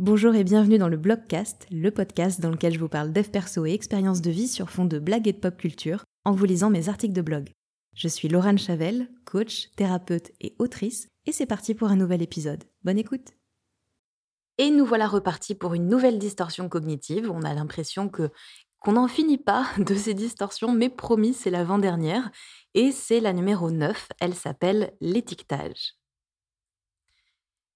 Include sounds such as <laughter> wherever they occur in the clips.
Bonjour et bienvenue dans le Blogcast, le podcast dans lequel je vous parle dev perso et expériences de vie sur fond de blagues et de pop culture en vous lisant mes articles de blog. Je suis Laurent Chavel, coach, thérapeute et autrice, et c'est parti pour un nouvel épisode. Bonne écoute Et nous voilà repartis pour une nouvelle distorsion cognitive. On a l'impression que qu'on n'en finit pas <laughs> de ces distorsions, mais promis, c'est l'avant-dernière, et c'est la numéro 9, elle s'appelle l'étiquetage.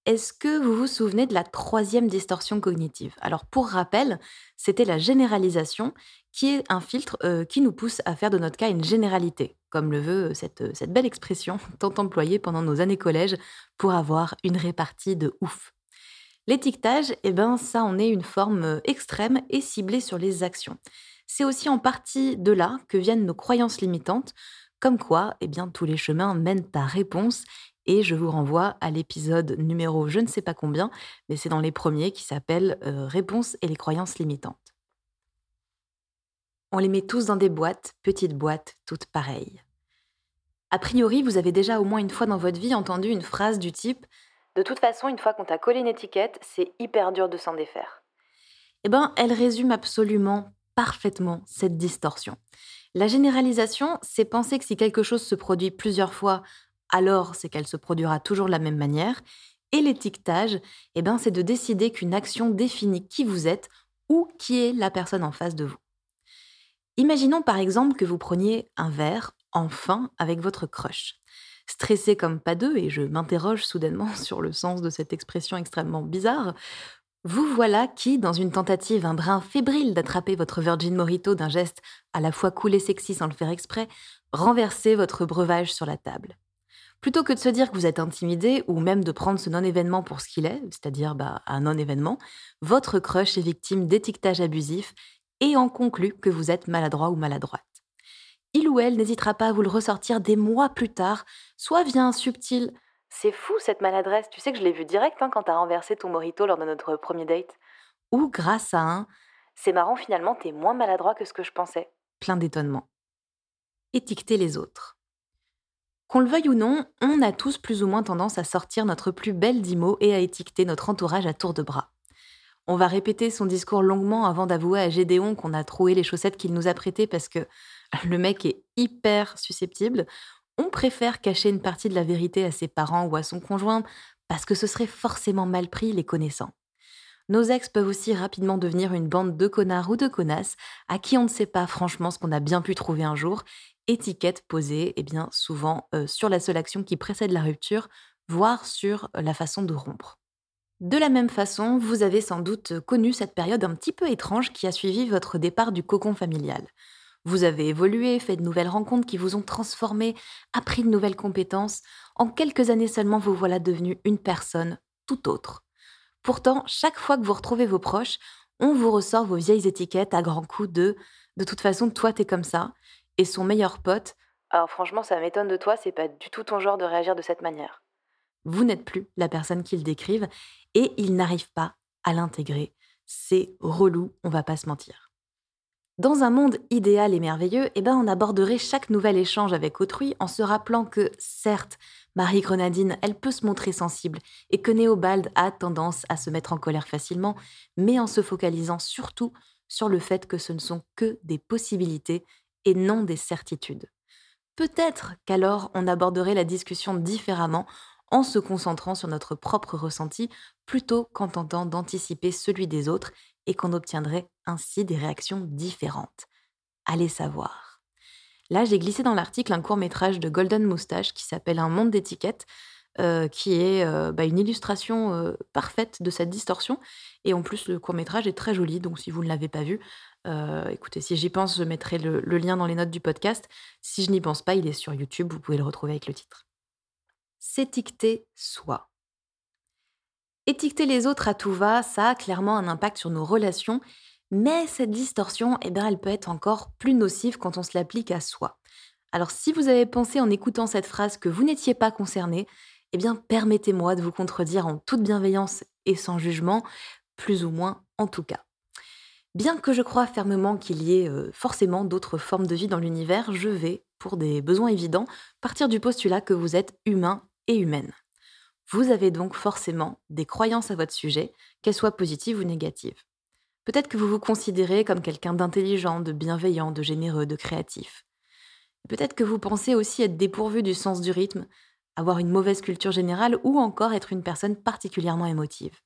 Est-ce que vous vous souvenez de la troisième distorsion cognitive? Alors pour rappel, c'était la généralisation, qui est un filtre euh, qui nous pousse à faire de notre cas une généralité, comme le veut euh, cette, cette belle expression <laughs> tant employée pendant nos années collège pour avoir une répartie de ouf. L'étiquetage, eh ben, ça en est une forme euh, extrême et ciblée sur les actions. C'est aussi en partie de là que viennent nos croyances limitantes, comme quoi, eh bien, tous les chemins mènent à réponse et je vous renvoie à l'épisode numéro je ne sais pas combien, mais c'est dans les premiers qui s'appelle euh, Réponses et les croyances limitantes. On les met tous dans des boîtes, petites boîtes, toutes pareilles. A priori, vous avez déjà au moins une fois dans votre vie entendu une phrase du type De toute façon, une fois qu'on t'a collé une étiquette, c'est hyper dur de s'en défaire. Eh bien, elle résume absolument parfaitement cette distorsion. La généralisation, c'est penser que si quelque chose se produit plusieurs fois alors c'est qu'elle se produira toujours de la même manière. Et l'étiquetage, eh ben, c'est de décider qu'une action définit qui vous êtes ou qui est la personne en face de vous. Imaginons par exemple que vous preniez un verre, enfin, avec votre crush. Stressé comme pas deux, et je m'interroge soudainement <laughs> sur le sens de cette expression extrêmement bizarre, vous voilà qui, dans une tentative un brin fébrile d'attraper votre Virgin Morito d'un geste à la fois cool et sexy sans le faire exprès, renversez votre breuvage sur la table. Plutôt que de se dire que vous êtes intimidé ou même de prendre ce non-événement pour ce qu'il est, c'est-à-dire bah, un non-événement, votre crush est victime d'étiquetage abusif et en conclut que vous êtes maladroit ou maladroite. Il ou elle n'hésitera pas à vous le ressortir des mois plus tard, soit via un subtil C'est fou cette maladresse, tu sais que je l'ai vu direct hein, quand t'as renversé ton morito lors de notre premier date, ou grâce à un C'est marrant finalement, t'es moins maladroit que ce que je pensais. Plein d'étonnement. Étiqueter les autres. Qu'on le veuille ou non, on a tous plus ou moins tendance à sortir notre plus belle d'IMO et à étiqueter notre entourage à tour de bras. On va répéter son discours longuement avant d'avouer à Gédéon qu'on a troué les chaussettes qu'il nous a prêtées parce que le mec est hyper susceptible. On préfère cacher une partie de la vérité à ses parents ou à son conjoint parce que ce serait forcément mal pris les connaissant. Nos ex peuvent aussi rapidement devenir une bande de connards ou de connasses à qui on ne sait pas franchement ce qu'on a bien pu trouver un jour étiquette posée eh bien, souvent sur la seule action qui précède la rupture, voire sur la façon de rompre. De la même façon, vous avez sans doute connu cette période un petit peu étrange qui a suivi votre départ du cocon familial. Vous avez évolué, fait de nouvelles rencontres qui vous ont transformé, appris de nouvelles compétences. En quelques années seulement, vous voilà devenu une personne tout autre. Pourtant, chaque fois que vous retrouvez vos proches, on vous ressort vos vieilles étiquettes à grands coups de de toute façon, toi, t'es comme ça et son meilleur pote Alors franchement, ça m'étonne de toi, c'est pas du tout ton genre de réagir de cette manière. Vous n'êtes plus la personne qu'ils décrivent et ils n'arrivent pas à l'intégrer. C'est relou, on va pas se mentir. Dans un monde idéal et merveilleux, eh ben on aborderait chaque nouvel échange avec autrui en se rappelant que, certes, Marie Grenadine, elle peut se montrer sensible et que Néobald a tendance à se mettre en colère facilement, mais en se focalisant surtout sur le fait que ce ne sont que des possibilités et non des certitudes. Peut-être qu'alors on aborderait la discussion différemment en se concentrant sur notre propre ressenti plutôt qu'en tentant d'anticiper celui des autres et qu'on obtiendrait ainsi des réactions différentes. Allez savoir. Là, j'ai glissé dans l'article un court métrage de Golden Moustache qui s'appelle Un monde d'étiquettes, euh, qui est euh, bah, une illustration euh, parfaite de cette distorsion. Et en plus, le court métrage est très joli, donc si vous ne l'avez pas vu, écoutez, si j'y pense, je mettrai le, lien dans les notes du podcast. Si je n'y pense pas, il est sur YouTube, vous pouvez le retrouver avec le titre. S'étiqueter soi. Étiqueter les autres à tout va, ça a clairement un impact sur nos relations, mais cette distorsion, eh bien, elle peut être encore plus nocive quand on se l'applique à soi. Alors si vous avez pensé en écoutant cette phrase que vous n'étiez pas concerné, eh bien permettez-moi de vous contredire en toute bienveillance et sans jugement, plus ou moins en tout cas. Bien que je crois fermement qu'il y ait euh, forcément d'autres formes de vie dans l'univers, je vais, pour des besoins évidents, partir du postulat que vous êtes humain et humaine. Vous avez donc forcément des croyances à votre sujet, qu'elles soient positives ou négatives. Peut-être que vous vous considérez comme quelqu'un d'intelligent, de bienveillant, de généreux, de créatif. Peut-être que vous pensez aussi être dépourvu du sens du rythme, avoir une mauvaise culture générale ou encore être une personne particulièrement émotive.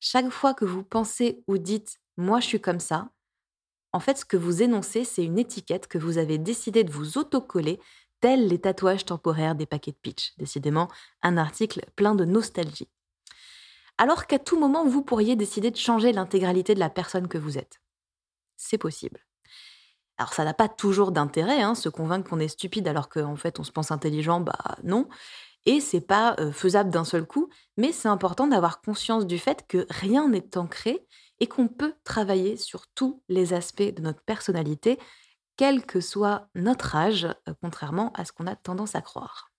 Chaque fois que vous pensez ou dites moi je suis comme ça, en fait ce que vous énoncez c'est une étiquette que vous avez décidé de vous autocoller tels les tatouages temporaires des paquets de pitch. Décidément, un article plein de nostalgie. Alors qu'à tout moment, vous pourriez décider de changer l'intégralité de la personne que vous êtes. C'est possible. Alors ça n'a pas toujours d'intérêt, hein, se convaincre qu'on est stupide alors qu'en fait on se pense intelligent, bah non. Et c'est pas euh, faisable d'un seul coup, mais c'est important d'avoir conscience du fait que rien n'est ancré et qu'on peut travailler sur tous les aspects de notre personnalité quel que soit notre âge, euh, contrairement à ce qu'on a tendance à croire.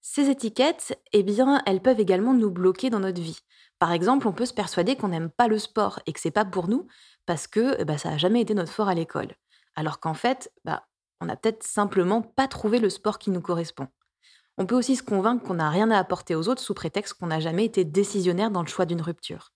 Ces étiquettes, eh bien, elles peuvent également nous bloquer dans notre vie. Par exemple, on peut se persuader qu'on n'aime pas le sport et que c'est pas pour nous parce que ben, ça n'a jamais été notre fort à l'école. Alors qu'en fait, bah, on n'a peut-être simplement pas trouvé le sport qui nous correspond. On peut aussi se convaincre qu'on n'a rien à apporter aux autres sous prétexte qu'on n'a jamais été décisionnaire dans le choix d'une rupture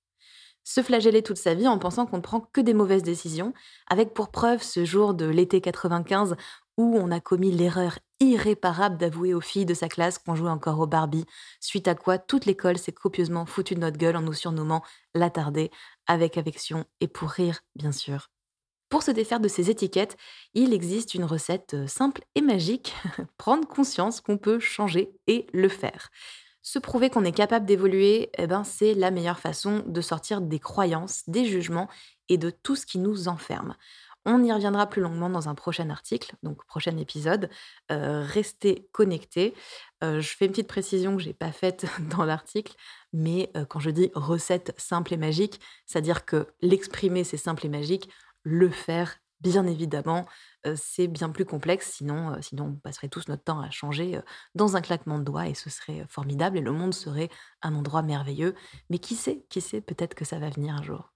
se flageller toute sa vie en pensant qu'on ne prend que des mauvaises décisions, avec pour preuve ce jour de l'été 95 où on a commis l'erreur irréparable d'avouer aux filles de sa classe qu'on jouait encore au Barbie, suite à quoi toute l'école s'est copieusement foutue de notre gueule en nous surnommant l'attardé, avec affection et pour rire, bien sûr. Pour se défaire de ces étiquettes, il existe une recette euh, simple et magique, <laughs> prendre conscience qu'on peut changer et le faire. Se prouver qu'on est capable d'évoluer, eh ben, c'est la meilleure façon de sortir des croyances, des jugements et de tout ce qui nous enferme. On y reviendra plus longuement dans un prochain article, donc prochain épisode. Euh, restez connectés. Euh, je fais une petite précision que je n'ai pas faite <laughs> dans l'article, mais euh, quand je dis recette simple et magique, c'est-à-dire que l'exprimer c'est simple et magique, le faire Bien évidemment, c'est bien plus complexe, sinon, sinon on passerait tous notre temps à changer dans un claquement de doigts et ce serait formidable et le monde serait un endroit merveilleux. Mais qui sait, qui sait, peut-être que ça va venir un jour.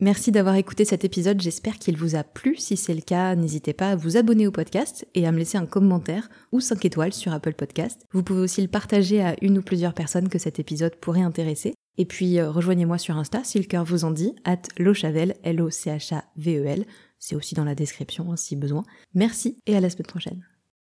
Merci d'avoir écouté cet épisode, j'espère qu'il vous a plu. Si c'est le cas, n'hésitez pas à vous abonner au podcast et à me laisser un commentaire ou 5 étoiles sur Apple Podcast. Vous pouvez aussi le partager à une ou plusieurs personnes que cet épisode pourrait intéresser. Et puis rejoignez-moi sur Insta si le cœur vous en dit, at lochavel, L-O-C-H-A-V-E-L. C'est aussi dans la description hein, si besoin. Merci et à la semaine prochaine.